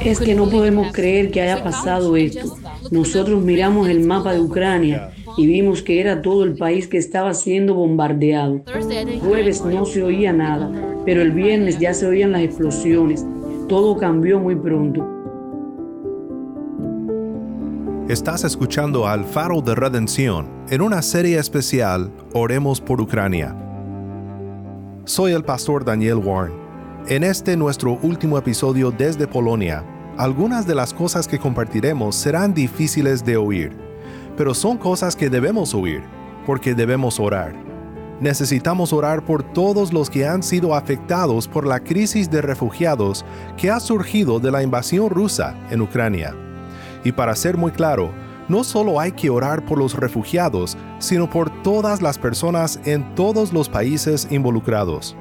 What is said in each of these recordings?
Es que no podemos creer que haya pasado esto. Nosotros miramos el mapa de Ucrania y vimos que era todo el país que estaba siendo bombardeado. Jueves no se oía nada, pero el viernes ya se oían las explosiones. Todo cambió muy pronto. Estás escuchando al Faro de Redención en una serie especial Oremos por Ucrania. Soy el pastor Daniel Warren. En este nuestro último episodio desde Polonia, algunas de las cosas que compartiremos serán difíciles de oír, pero son cosas que debemos oír, porque debemos orar. Necesitamos orar por todos los que han sido afectados por la crisis de refugiados que ha surgido de la invasión rusa en Ucrania. Y para ser muy claro, no solo hay que orar por los refugiados, sino por todas las personas en todos los países involucrados.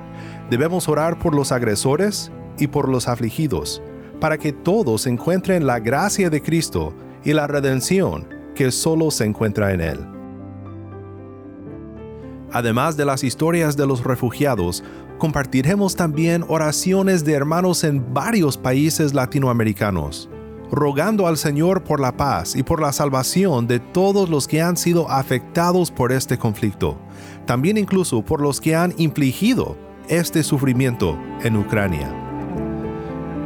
Debemos orar por los agresores y por los afligidos, para que todos encuentren la gracia de Cristo y la redención que solo se encuentra en Él. Además de las historias de los refugiados, compartiremos también oraciones de hermanos en varios países latinoamericanos rogando al Señor por la paz y por la salvación de todos los que han sido afectados por este conflicto, también incluso por los que han infligido este sufrimiento en Ucrania.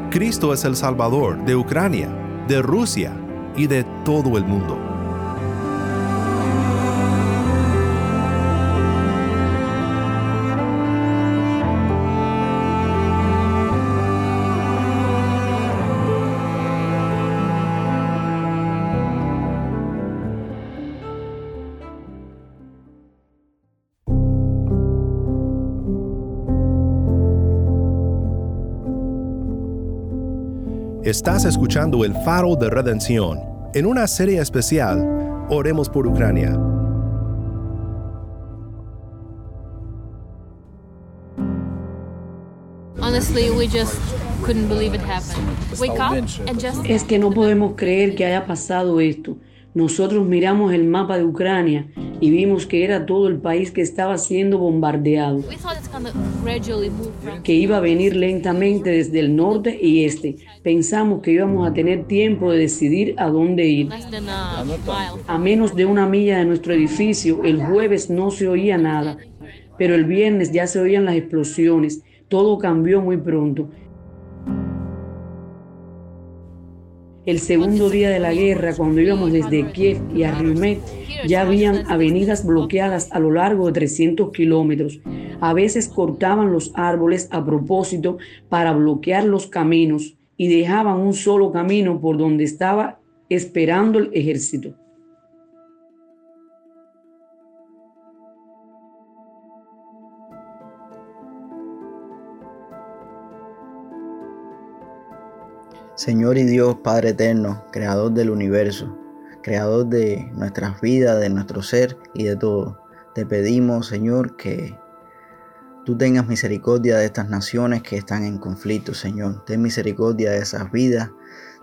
Cristo es el Salvador de Ucrania, de Rusia y de todo el mundo. Estás escuchando el faro de redención. En una serie especial, Oremos por Ucrania. Es que no podemos creer que haya pasado esto. Nosotros miramos el mapa de Ucrania y vimos que era todo el país que estaba siendo bombardeado, que iba a venir lentamente desde el norte y este. Pensamos que íbamos a tener tiempo de decidir a dónde ir. A menos de una milla de nuestro edificio, el jueves no se oía nada, pero el viernes ya se oían las explosiones. Todo cambió muy pronto. El segundo día de la guerra, cuando íbamos desde Kiev y a Ryumet, ya habían avenidas bloqueadas a lo largo de 300 kilómetros. A veces cortaban los árboles a propósito para bloquear los caminos y dejaban un solo camino por donde estaba esperando el ejército. Señor y Dios Padre eterno, creador del universo, creador de nuestras vidas, de nuestro ser y de todo, te pedimos, Señor, que tú tengas misericordia de estas naciones que están en conflicto, Señor. Ten misericordia de esas vidas,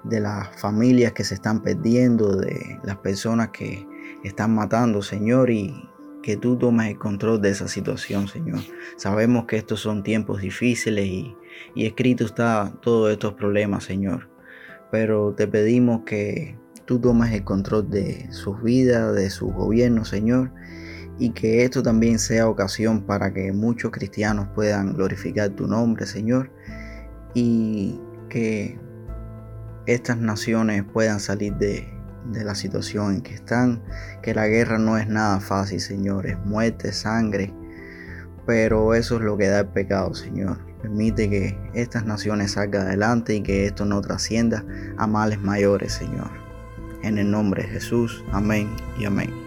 de las familias que se están perdiendo, de las personas que están matando, Señor, y que tú tomes el control de esa situación, Señor. Sabemos que estos son tiempos difíciles y, escrito está todos estos problemas, Señor. Pero te pedimos que tú tomes el control de sus vidas, de su gobierno, Señor, y que esto también sea ocasión para que muchos cristianos puedan glorificar tu nombre, Señor, y que estas naciones puedan salir de, de la situación en que están, que la guerra no es nada fácil, Señor, es muerte, sangre, pero eso es lo que da el pecado, Señor. Permite que estas naciones salgan adelante y que esto no trascienda a males mayores, Señor. En el nombre de Jesús, amén y amén.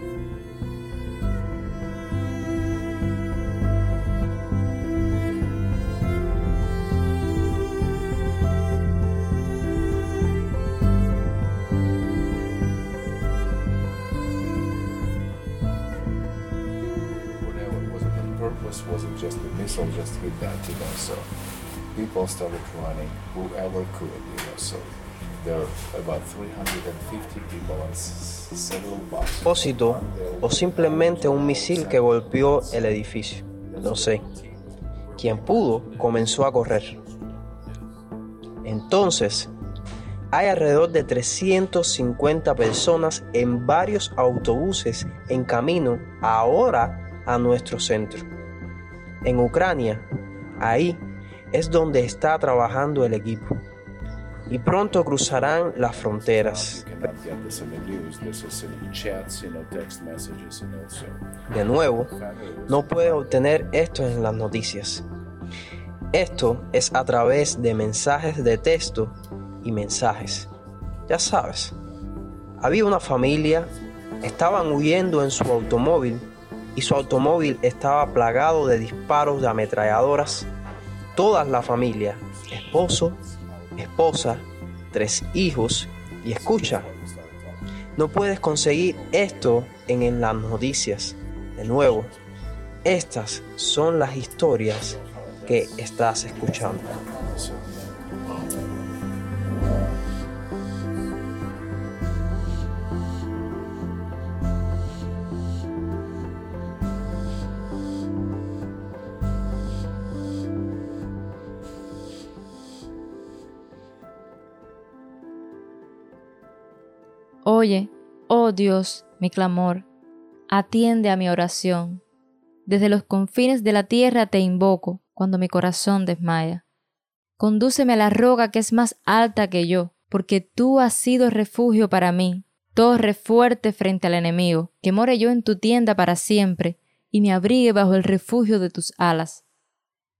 O simplemente un misil que golpeó el edificio. No sé. Quien pudo comenzó a correr. Entonces, hay alrededor de 350 personas en varios autobuses en camino ahora a nuestro centro. En Ucrania, ahí es donde está trabajando el equipo. Y pronto cruzarán las fronteras. De nuevo, no puede obtener esto en las noticias. Esto es a través de mensajes de texto y mensajes. Ya sabes, había una familia, estaban huyendo en su automóvil y su automóvil estaba plagado de disparos de ametralladoras. Toda la familia, esposo, esposa, tres hijos y escucha. No puedes conseguir esto en, las noticias. De nuevo, estas son las historias que estás escuchando. Oye, oh Dios, mi clamor, atiende a mi oración. Desde los confines de la tierra te invoco cuando mi corazón desmaya. Condúceme a la roca que es más alta que yo, porque tú has sido refugio para mí, torre fuerte frente al enemigo, que more yo en tu tienda para siempre, y me abrigue bajo el refugio de tus alas.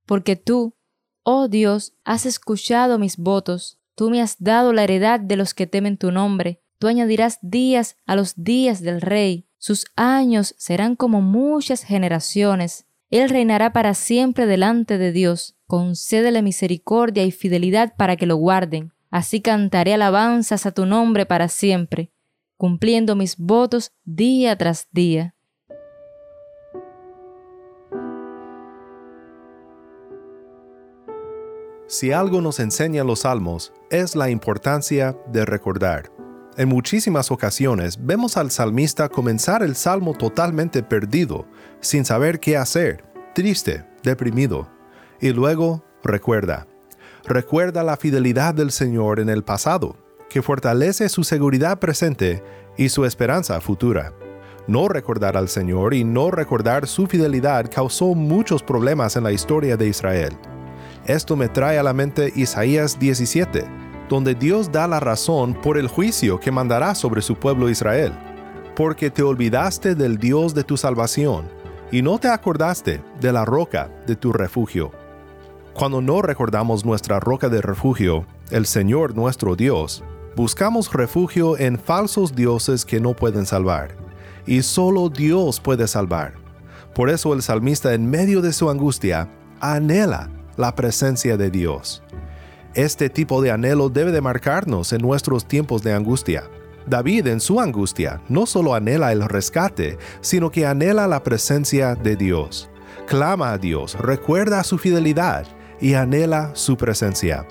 Porque tú, oh Dios, has escuchado mis votos, tú me has dado la heredad de los que temen tu nombre, Tú añadirás días a los días del rey, sus años serán como muchas generaciones. Él reinará para siempre delante de Dios. Concédele misericordia y fidelidad para que lo guarden. Así cantaré alabanzas a tu nombre para siempre, cumpliendo mis votos día tras día. Si algo nos enseñan los salmos, es la importancia de recordar. En muchísimas ocasiones vemos al salmista comenzar el salmo totalmente perdido, sin saber qué hacer, triste, deprimido. Y luego recuerda. Recuerda la fidelidad del Señor en el pasado, que fortalece su seguridad presente y su esperanza futura. No recordar al Señor y no recordar su fidelidad causó muchos problemas en la historia de Israel. Esto me trae a la mente Isaías 17, donde Dios da la razón por el juicio que mandará sobre su pueblo Israel, porque te olvidaste del Dios de tu salvación, y no te acordaste de la roca de tu refugio. Cuando no recordamos nuestra roca de refugio, el Señor nuestro Dios, buscamos refugio en falsos dioses que no pueden salvar, y solo Dios puede salvar. Por eso el salmista en medio de su angustia anhela la presencia de Dios. Este tipo de anhelo debe de marcarnos en nuestros tiempos de angustia. David en su angustia no solo anhela el rescate, sino que anhela la presencia de Dios. Clama a Dios, recuerda su fidelidad y anhela su presencia.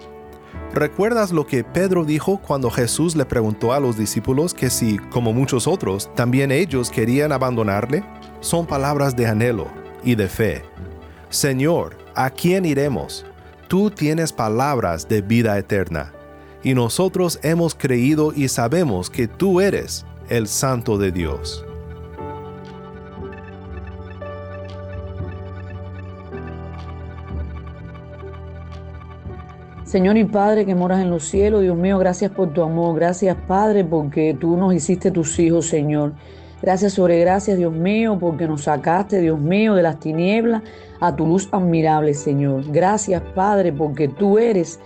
¿Recuerdas lo que Pedro dijo cuando Jesús le preguntó a los discípulos que si, como muchos otros, también ellos querían abandonarle? Son palabras de anhelo y de fe. Señor, ¿a quién iremos? Tú tienes palabras de vida eterna, y nosotros hemos creído y sabemos que tú eres el Santo de Dios. Señor y Padre que moras en los cielos, Dios mío, gracias por tu amor, gracias Padre porque tú nos hiciste tus hijos, Señor. Gracias sobre gracias, Dios mío, porque nos sacaste, Dios mío, de las tinieblas a tu luz admirable, Señor. Gracias, Padre, porque tú eres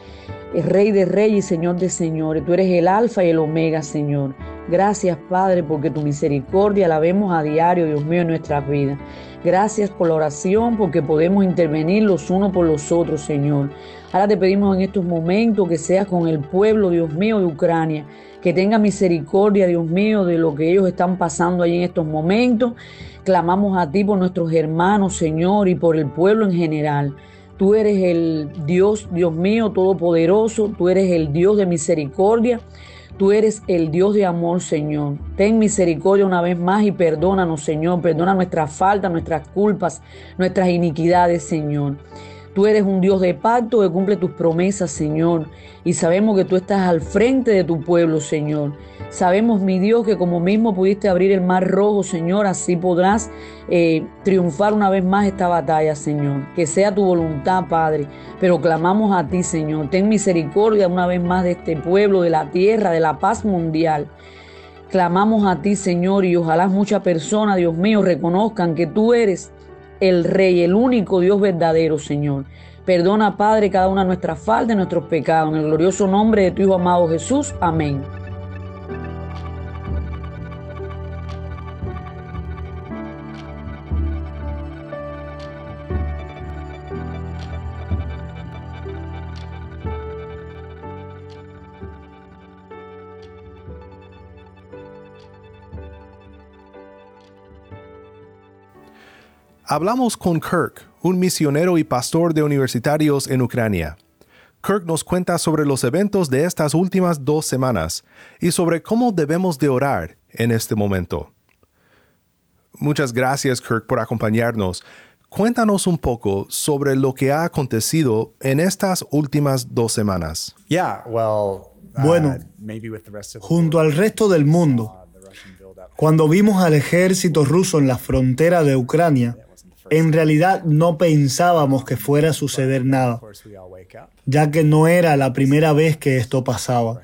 el Rey de Reyes y Señor de Señores. Tú eres el Alfa y el Omega, Señor. Gracias, Padre, porque tu misericordia la vemos a diario, Dios mío, en nuestras vidas. Gracias por la oración, porque podemos intervenir los unos por los otros, Señor. Ahora te pedimos en estos momentos que seas con el pueblo, Dios mío, de Ucrania que tenga misericordia, Dios mío, de lo que ellos están pasando ahí en estos momentos. Clamamos a ti por nuestros hermanos, Señor, y por el pueblo en general. Tú eres el Dios, Dios mío, todopoderoso. Tú eres el Dios de misericordia. Tú eres el Dios de amor, Señor. Ten misericordia una vez más y perdónanos, Señor. Perdona nuestras faltas, nuestras culpas, nuestras iniquidades, Señor. Tú eres un Dios de pacto que cumple tus promesas, Señor. Y sabemos que tú estás al frente de tu pueblo, Señor. Sabemos, mi Dios, que como mismo pudiste abrir el mar rojo, Señor, así podrás eh, triunfar una vez más esta batalla, Señor. Que sea tu voluntad, Padre. Pero clamamos a ti, Señor. Ten misericordia una vez más de este pueblo, de la tierra, de la paz mundial. Clamamos a ti, Señor, y ojalá muchas personas, Dios mío, reconozcan que tú eres el Rey, el único Dios verdadero, Señor. Perdona, Padre, cada una de nuestras faltas nuestros pecados. En el glorioso nombre de tu Hijo amado Jesús. Amén. Hablamos con Kirk, un misionero y pastor de universitarios en Ucrania. Kirk nos cuenta sobre los eventos de estas últimas dos semanas y sobre cómo debemos de orar en este momento. Muchas gracias Kirk por acompañarnos. Cuéntanos un poco sobre lo que ha acontecido en estas últimas dos semanas. Bueno, junto al resto del mundo, cuando vimos al ejército ruso en la frontera de Ucrania, en realidad no pensábamos que fuera a suceder nada, ya que no era la primera vez que esto pasaba.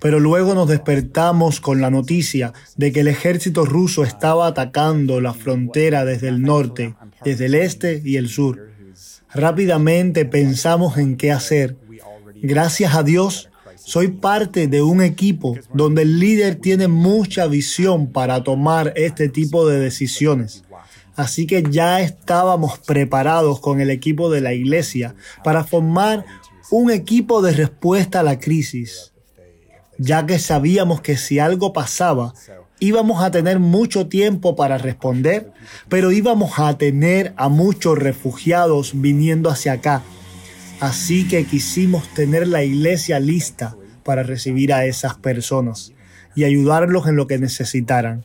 Pero luego nos despertamos con la noticia de que el ejército ruso estaba atacando la frontera desde el norte, desde el este y el sur. Rápidamente pensamos en qué hacer. Gracias a Dios, soy parte de un equipo donde el líder tiene mucha visión para tomar este tipo de decisiones. Así que ya estábamos preparados con el equipo de la iglesia para formar un equipo de respuesta a la crisis, ya que sabíamos que si algo pasaba, íbamos a tener mucho tiempo para responder, pero íbamos a tener a muchos refugiados viniendo hacia acá. Así que quisimos tener la iglesia lista para recibir a esas personas y ayudarlos en lo que necesitaran.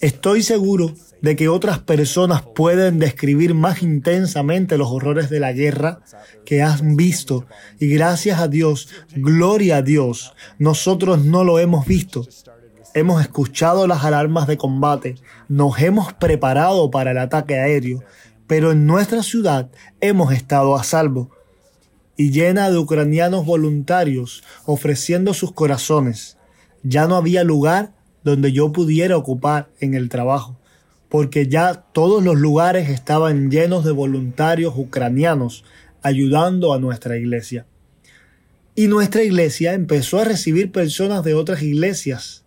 Estoy seguro de que otras personas pueden describir más intensamente los horrores de la guerra que han visto y gracias a Dios, gloria a Dios, nosotros no lo hemos visto. Hemos escuchado las alarmas de combate, nos hemos preparado para el ataque aéreo, pero en nuestra ciudad hemos estado a salvo y llena de ucranianos voluntarios ofreciendo sus corazones. Ya no había lugar donde yo pudiera ocupar en el trabajo porque ya todos los lugares estaban llenos de voluntarios ucranianos ayudando a nuestra iglesia. Y nuestra iglesia empezó a recibir personas de otras iglesias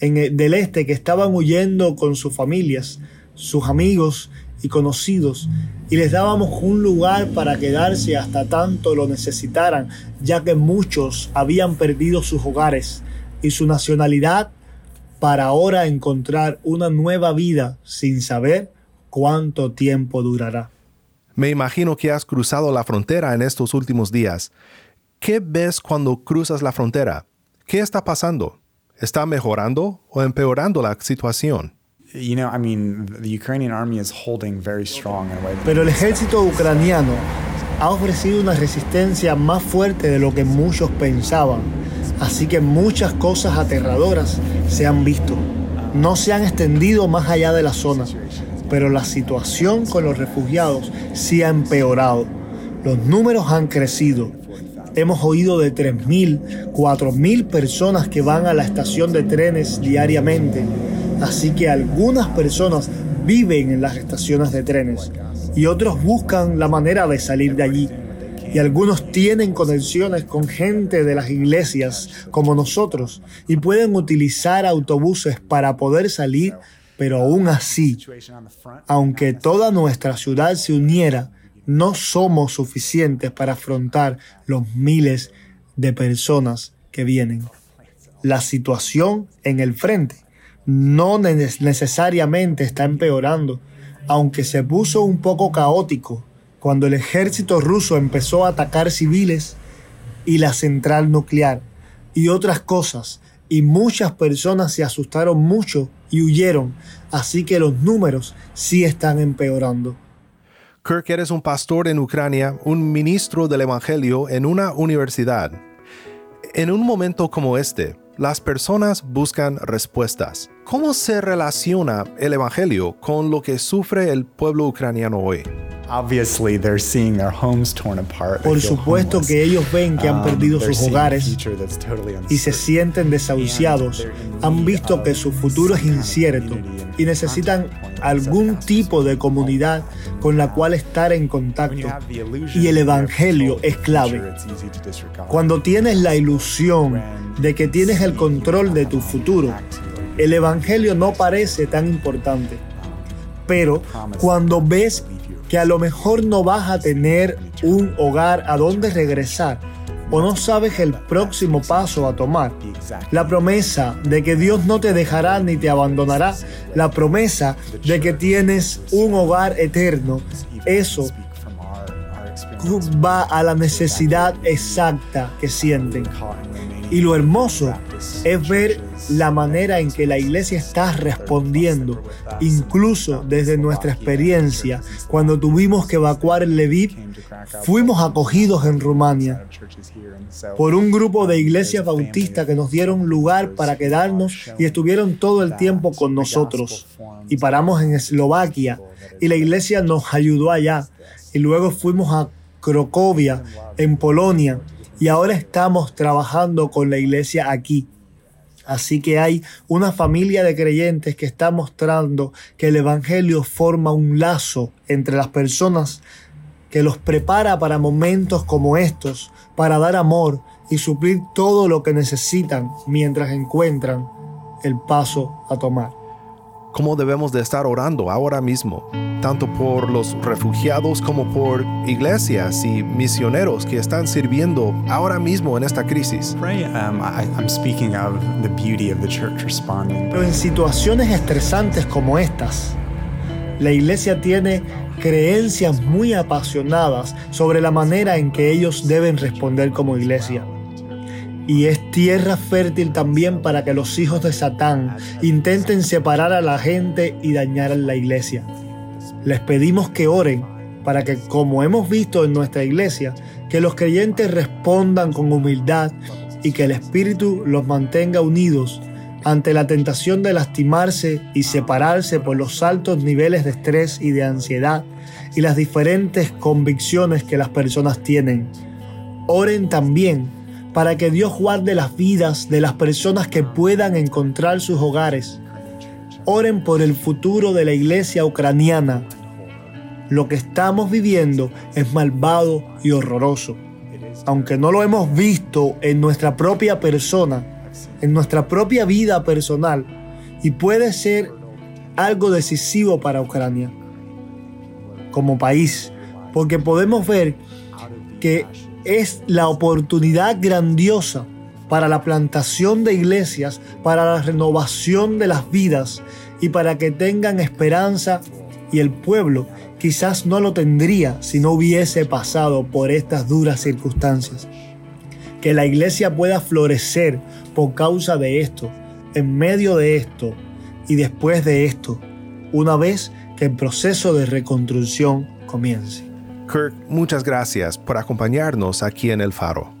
del este que estaban huyendo con sus familias, sus amigos y conocidos, y les dábamos un lugar para quedarse hasta tanto lo necesitaran, ya que muchos habían perdido sus hogares y su nacionalidad para ahora encontrar una nueva vida sin saber cuánto tiempo durará. Me imagino que has cruzado la frontera en estos últimos días. ¿Qué ves cuando cruzas la frontera? ¿Qué está pasando? ¿Está mejorando o empeorando la situación? Pero el ejército ucraniano ha ofrecido una resistencia más fuerte de lo que muchos pensaban Así que muchas cosas aterradoras se han visto. No se han extendido más allá de la zona, pero la situación con los refugiados sí ha empeorado. Los números han crecido. Hemos oído de 3.000, 4.000 personas que van a la estación de trenes diariamente. Así que algunas personas viven en las estaciones de trenes y otros buscan la manera de salir de allí y algunos tienen conexiones con gente de las iglesias como nosotros y pueden utilizar autobuses para poder salir, pero aún así, aunque toda nuestra ciudad se uniera, no somos suficientes para afrontar los miles de personas que vienen. La situación en el frente no necesariamente está empeorando, aunque se puso un poco caótico cuando el ejército ruso empezó a atacar civiles y la central nuclear y otras cosas, y muchas personas se asustaron mucho y huyeron, así que los números sí están empeorando. Kirk, eres un pastor en Ucrania, un ministro del Evangelio en una universidad. En un momento como este, las personas buscan respuestas. ¿Cómo se relaciona el Evangelio con lo que sufre el pueblo ucraniano hoy? Por supuesto que ellos ven que han um, perdido sus hogares y se sienten desahuciados. Han visto que su futuro es incierto y necesitan algún tipo de comunidad con la cual estar en contacto. Y el Evangelio es clave. Cuando tienes la ilusión de que tienes el control de tu futuro, el Evangelio no parece tan importante. Pero cuando ves que a lo mejor no vas a tener un hogar a donde regresar o no sabes el próximo paso a tomar. La promesa de que Dios no te dejará ni te abandonará. La promesa de que tienes un hogar eterno. Eso va a la necesidad exacta que sienten. Y lo hermoso es ver la manera en que la iglesia está respondiendo, incluso desde nuestra experiencia, cuando tuvimos que evacuar Lviv, fuimos acogidos en Rumania por un grupo de iglesias bautistas que nos dieron lugar para quedarnos y estuvieron todo el tiempo con nosotros. Y paramos en Eslovaquia y la iglesia nos ayudó allá. Y luego fuimos a Crocovia, en Polonia, y ahora estamos trabajando con la iglesia aquí. Así que hay una familia de creyentes que está mostrando que el Evangelio forma un lazo entre las personas que los prepara para momentos como estos, para dar amor y suplir todo lo que necesitan mientras encuentran el paso a tomar cómo debemos de estar orando ahora mismo, tanto por los refugiados como por iglesias y misioneros que están sirviendo ahora mismo en esta crisis. Pero en situaciones estresantes como estas, la iglesia tiene creencias muy apasionadas sobre la manera en que ellos deben responder como iglesia y es tierra fértil también para que los hijos de Satán intenten separar a la gente y dañar a la iglesia. Les pedimos que oren para que, como hemos visto en nuestra iglesia, que los creyentes respondan con humildad y que el Espíritu los mantenga unidos ante la tentación de lastimarse y separarse por los altos niveles de estrés y de ansiedad y las diferentes convicciones que las personas tienen. Oren también para que Dios guarde las vidas de las personas que puedan encontrar sus hogares. Oren por el futuro de la iglesia ucraniana. Lo que estamos viviendo es malvado y horroroso. Aunque no lo hemos visto en nuestra propia persona, en nuestra propia vida personal, y puede ser algo decisivo para Ucrania como país, porque podemos ver que es la oportunidad grandiosa para la plantación de iglesias, para la renovación de las vidas y para que tengan esperanza y el pueblo quizás no lo tendría si no hubiese pasado por estas duras circunstancias. Que la iglesia pueda florecer por causa de esto, en medio de esto y después de esto, una vez que el proceso de reconstrucción comience. Kirk, muchas gracias por acompañarnos aquí en El Faro.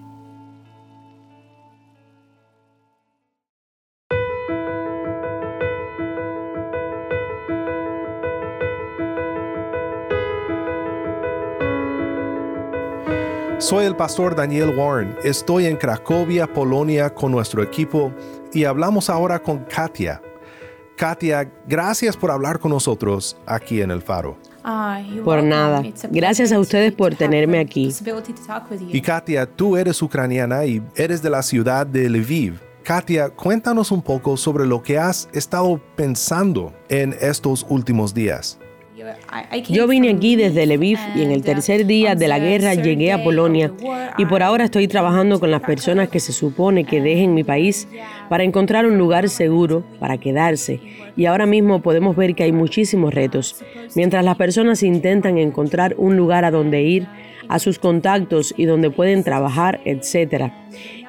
Soy el pastor Daniel Warren. Estoy en Cracovia, Polonia, con nuestro equipo y hablamos ahora con Katia. Katia, gracias por hablar con nosotros aquí en El Faro. Por nada. Gracias a ustedes por tenerme aquí. Y Katia, tú eres ucraniana y eres de la ciudad de Lviv. Katia, cuéntanos un poco sobre lo que has estado pensando en estos últimos días. Yo vine aquí desde Lviv y en el tercer día de la guerra llegué a Polonia y por ahora estoy trabajando con las personas que se supone que dejen mi país para encontrar un lugar seguro para quedarse. Y ahora mismo podemos ver que hay muchísimos retos. Mientras las personas intentan encontrar un lugar a donde ir, a sus contactos y donde pueden trabajar, etc.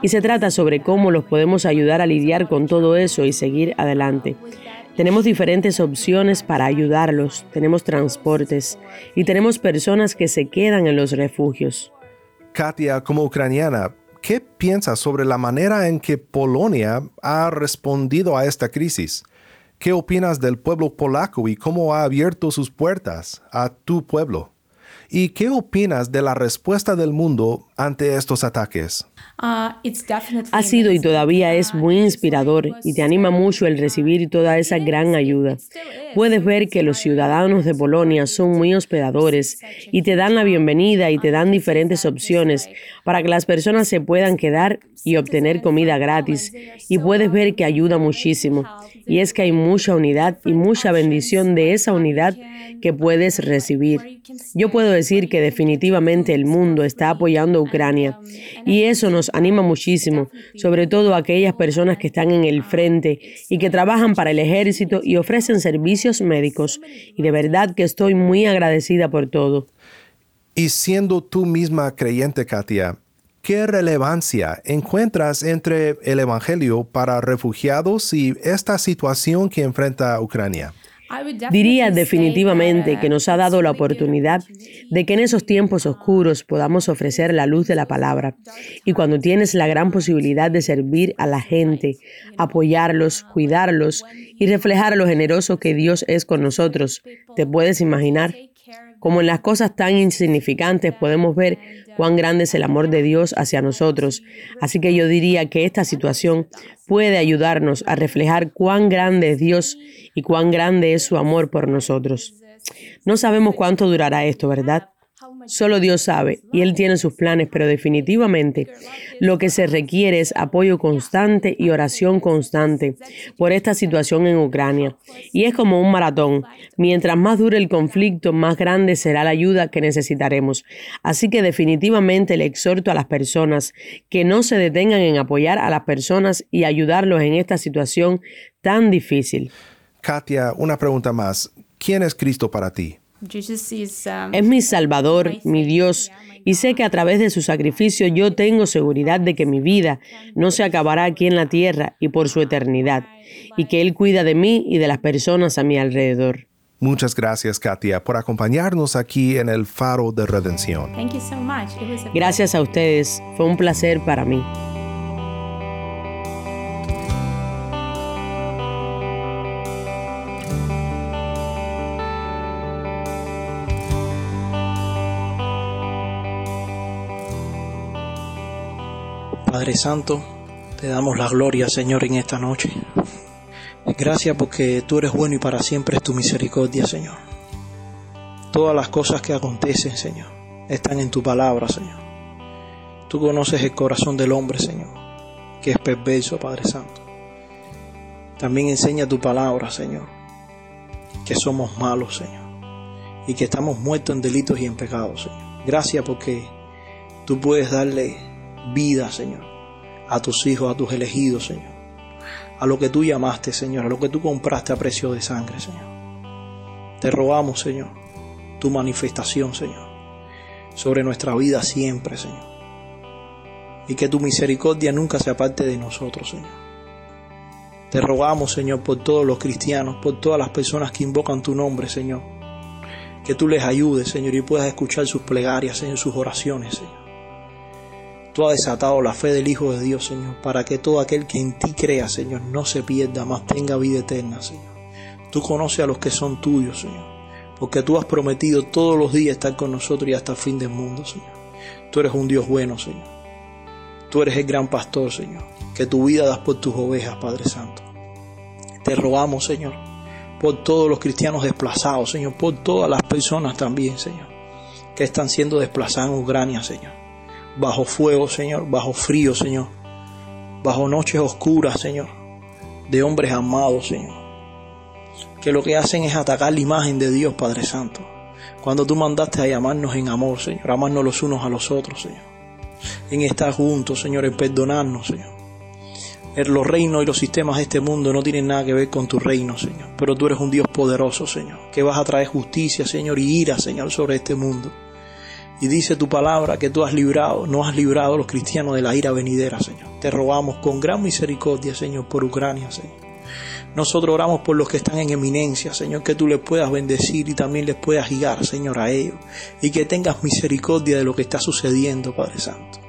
Y se trata sobre cómo los podemos ayudar a lidiar con todo eso y seguir adelante. Tenemos diferentes opciones para ayudarlos, tenemos transportes y tenemos personas que se quedan en los refugios. Katia, como ucraniana, ¿qué piensas sobre la manera en que Polonia ha respondido a esta crisis? ¿Qué opinas del pueblo polaco y cómo ha abierto sus puertas a tu pueblo? ¿Y qué opinas de la respuesta del mundo ante estos ataques? Uh, ha sido y todavía es muy inspirador y te anima mucho el recibir toda esa gran ayuda. Puedes ver que los ciudadanos de Polonia son muy hospedadores y te dan la bienvenida y te dan diferentes opciones para que las personas se puedan quedar y obtener comida gratis. Y puedes ver que ayuda muchísimo. Y es que hay mucha unidad y mucha bendición de esa unidad que puedes recibir. Yo puedo decir que definitivamente el mundo está apoyando a Ucrania y eso nos anima muchísimo, sobre todo a aquellas personas que están en el frente y que trabajan para el ejército y ofrecen servicios médicos. Y de verdad que estoy muy agradecida por todo. Y siendo tú misma creyente, Katia, ¿qué relevancia encuentras entre el Evangelio para refugiados y esta situación que enfrenta Ucrania? Diría definitivamente que nos ha dado la oportunidad de que en esos tiempos oscuros podamos ofrecer la luz de la palabra. Y cuando tienes la gran posibilidad de servir a la gente, apoyarlos, cuidarlos y reflejar lo generoso que Dios es con nosotros, te puedes imaginar como en las cosas tan insignificantes podemos ver cuán grande es el amor de Dios hacia nosotros. Así que yo diría que esta situación puede ayudarnos a reflejar cuán grande es Dios y cuán grande es su amor por nosotros. No sabemos cuánto durará esto, ¿verdad? Solo Dios sabe y Él tiene sus planes, pero definitivamente lo que se requiere es apoyo constante y oración constante por esta situación en Ucrania. Y es como un maratón. Mientras más dure el conflicto, más grande será la ayuda que necesitaremos. Así que definitivamente le exhorto a las personas que no se detengan en apoyar a las personas y ayudarlos en esta situación tan difícil. Katia, una pregunta más. ¿Quién es Cristo para ti? Um, es mi Salvador, mi Dios, y sé que a través de su sacrificio yo tengo seguridad de que mi vida no se acabará aquí en la tierra y por su eternidad, y que Él cuida de mí y de las personas a mi alrededor. Muchas gracias, Katia, por acompañarnos aquí en el Faro de Redención. Gracias a ustedes, fue un placer para mí. Padre Santo, te damos la gloria, Señor, en esta noche. Gracias porque tú eres bueno y para siempre es tu misericordia, Señor. Todas las cosas que acontecen, Señor, están en tu palabra, Señor. Tú conoces el corazón del hombre, Señor, que es perverso, Padre Santo. También enseña tu palabra, Señor, que somos malos, Señor, y que estamos muertos en delitos y en pecados, Señor. Gracias porque tú puedes darle vida, Señor, a tus hijos, a tus elegidos, Señor. A lo que tú llamaste, Señor, a lo que tú compraste a precio de sangre, Señor. Te rogamos, Señor, tu manifestación, Señor, sobre nuestra vida siempre, Señor. Y que tu misericordia nunca se aparte de nosotros, Señor. Te rogamos, Señor, por todos los cristianos, por todas las personas que invocan tu nombre, Señor. Que tú les ayudes, Señor, y puedas escuchar sus plegarias, Señor, sus oraciones, Señor. Tú has desatado la fe del Hijo de Dios, Señor, para que todo aquel que en ti crea, Señor, no se pierda, mas tenga vida eterna, Señor. Tú conoces a los que son tuyos, Señor, porque tú has prometido todos los días estar con nosotros y hasta el fin del mundo, Señor. Tú eres un Dios bueno, Señor. Tú eres el gran pastor, Señor, que tu vida das por tus ovejas, Padre Santo. Te rogamos, Señor, por todos los cristianos desplazados, Señor, por todas las personas también, Señor, que están siendo desplazadas en Ucrania, Señor bajo fuego, Señor, bajo frío, Señor, bajo noches oscuras, Señor, de hombres amados, Señor, que lo que hacen es atacar la imagen de Dios, Padre Santo. Cuando tú mandaste a llamarnos en amor, Señor, amarnos los unos a los otros, Señor, en estar juntos, Señor, en perdonarnos, Señor. Los reinos y los sistemas de este mundo no tienen nada que ver con tu reino, Señor. Pero tú eres un Dios poderoso, Señor, que vas a traer justicia, Señor, y ira, Señor, sobre este mundo. Y dice tu palabra que tú has librado, no has librado a los cristianos de la ira venidera, Señor. Te rogamos con gran misericordia, Señor, por Ucrania, Señor. Nosotros oramos por los que están en eminencia, Señor, que tú les puedas bendecir y también les puedas guiar, Señor, a ellos. Y que tengas misericordia de lo que está sucediendo, Padre Santo.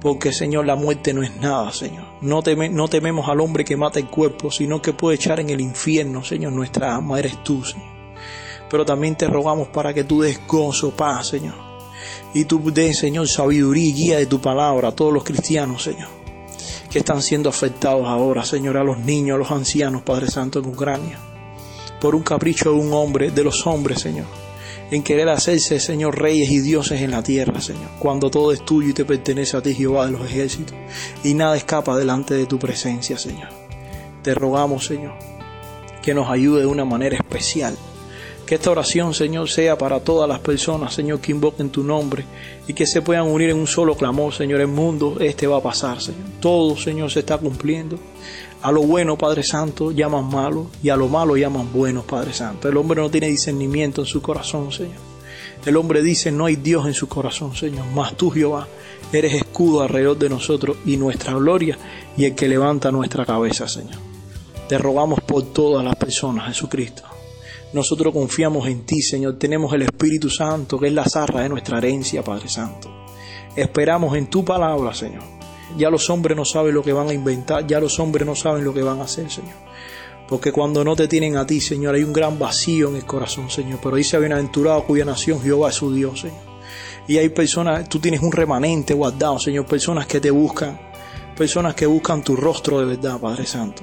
Porque, Señor, la muerte no es nada, Señor. No, no tememos al hombre que mata el cuerpo, sino que puede echar en el infierno, Señor, nuestra alma. Eres tú, Señor. Pero también te rogamos para que tú des gozo, paz, Señor. Y tú des, Señor, sabiduría y guía de tu palabra a todos los cristianos, Señor que están siendo afectados ahora, Señor, a los niños, a los ancianos, Padre Santo, en Ucrania, por un capricho de un hombre, de los hombres, Señor, en querer hacerse, Señor, reyes y dioses en la tierra, Señor, cuando todo es tuyo y te pertenece a ti, Jehová de los ejércitos, y nada escapa delante de tu presencia, Señor. Te rogamos, Señor, que nos ayude de una manera especial que esta oración, Señor, sea para todas las personas, Señor, que invoquen tu nombre y que se puedan unir en un solo clamor, Señor. El mundo este va a pasar, Señor. Todo, Señor, se está cumpliendo. A lo bueno, Padre Santo, llaman malo y a lo malo llaman bueno, Padre Santo. El hombre no tiene discernimiento en su corazón, Señor. El hombre dice, no hay Dios en su corazón, Señor. Mas tú, Jehová, eres escudo alrededor de nosotros y nuestra gloria y el que levanta nuestra cabeza, Señor. Te rogamos por todas las personas, Jesucristo. Nosotros confiamos en ti, Señor. Tenemos el Espíritu Santo, que es la zarra de nuestra herencia, Padre Santo. Esperamos en tu palabra, Señor. Ya los hombres no saben lo que van a inventar, ya los hombres no saben lo que van a hacer, Señor. Porque cuando no te tienen a ti, Señor, hay un gran vacío en el corazón, Señor. Pero dice bienaventurado cuya nación Jehová es su Dios, Señor. Y hay personas, tú tienes un remanente guardado, Señor, personas que te buscan, personas que buscan tu rostro de verdad, Padre Santo.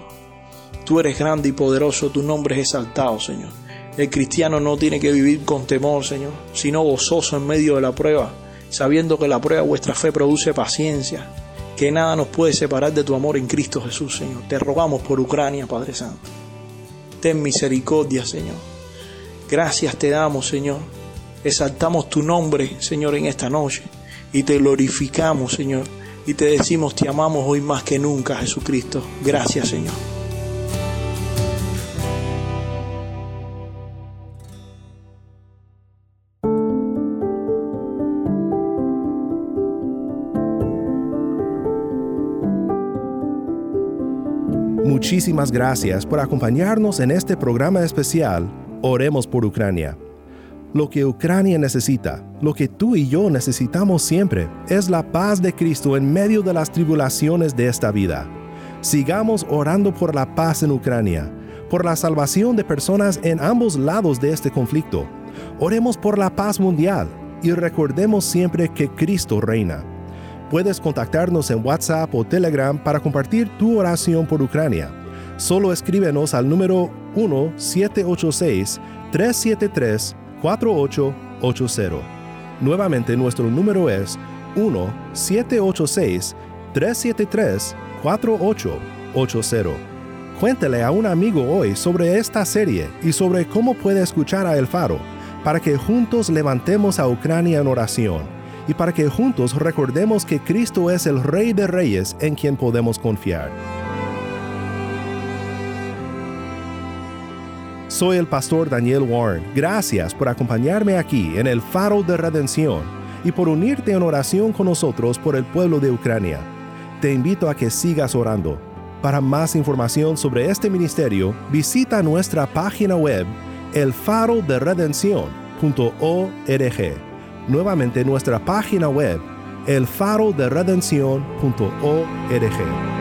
Tú eres grande y poderoso, tu nombre es exaltado, Señor. El cristiano no tiene que vivir con temor, Señor, sino gozoso en medio de la prueba, sabiendo que la prueba de vuestra fe produce paciencia, que nada nos puede separar de tu amor en Cristo Jesús, Señor. Te rogamos por Ucrania, Padre Santo. Ten misericordia, Señor. Gracias te damos, Señor. Exaltamos tu nombre, Señor, en esta noche y te glorificamos, Señor. Y te decimos, te amamos hoy más que nunca, Jesucristo. Gracias, Señor. Muchísimas gracias por acompañarnos en este programa especial Oremos por Ucrania. Lo que Ucrania necesita, lo que tú y yo necesitamos siempre, es la paz de Cristo en medio de las tribulaciones de esta vida. Sigamos orando por la paz en Ucrania, por la salvación de personas en ambos lados de este conflicto. Oremos por la paz mundial y recordemos siempre que Cristo reina. Puedes contactarnos en WhatsApp o Telegram para compartir tu oración por Ucrania. Solo escríbenos al número 1-786-373-4880. Nuevamente nuestro número es 1-786-373-4880. Cuéntele a un amigo hoy sobre esta serie y sobre cómo puede escuchar a El Faro para que juntos levantemos a Ucrania en oración y para que juntos recordemos que Cristo es el Rey de Reyes en quien podemos confiar. Soy el pastor Daniel Warren. Gracias por acompañarme aquí en el Faro de Redención y por unirte en oración con nosotros por el pueblo de Ucrania. Te invito a que sigas orando. Para más información sobre este ministerio, visita nuestra página web elfaroderedención.org nuevamente nuestra página web, elfaroderedención.org.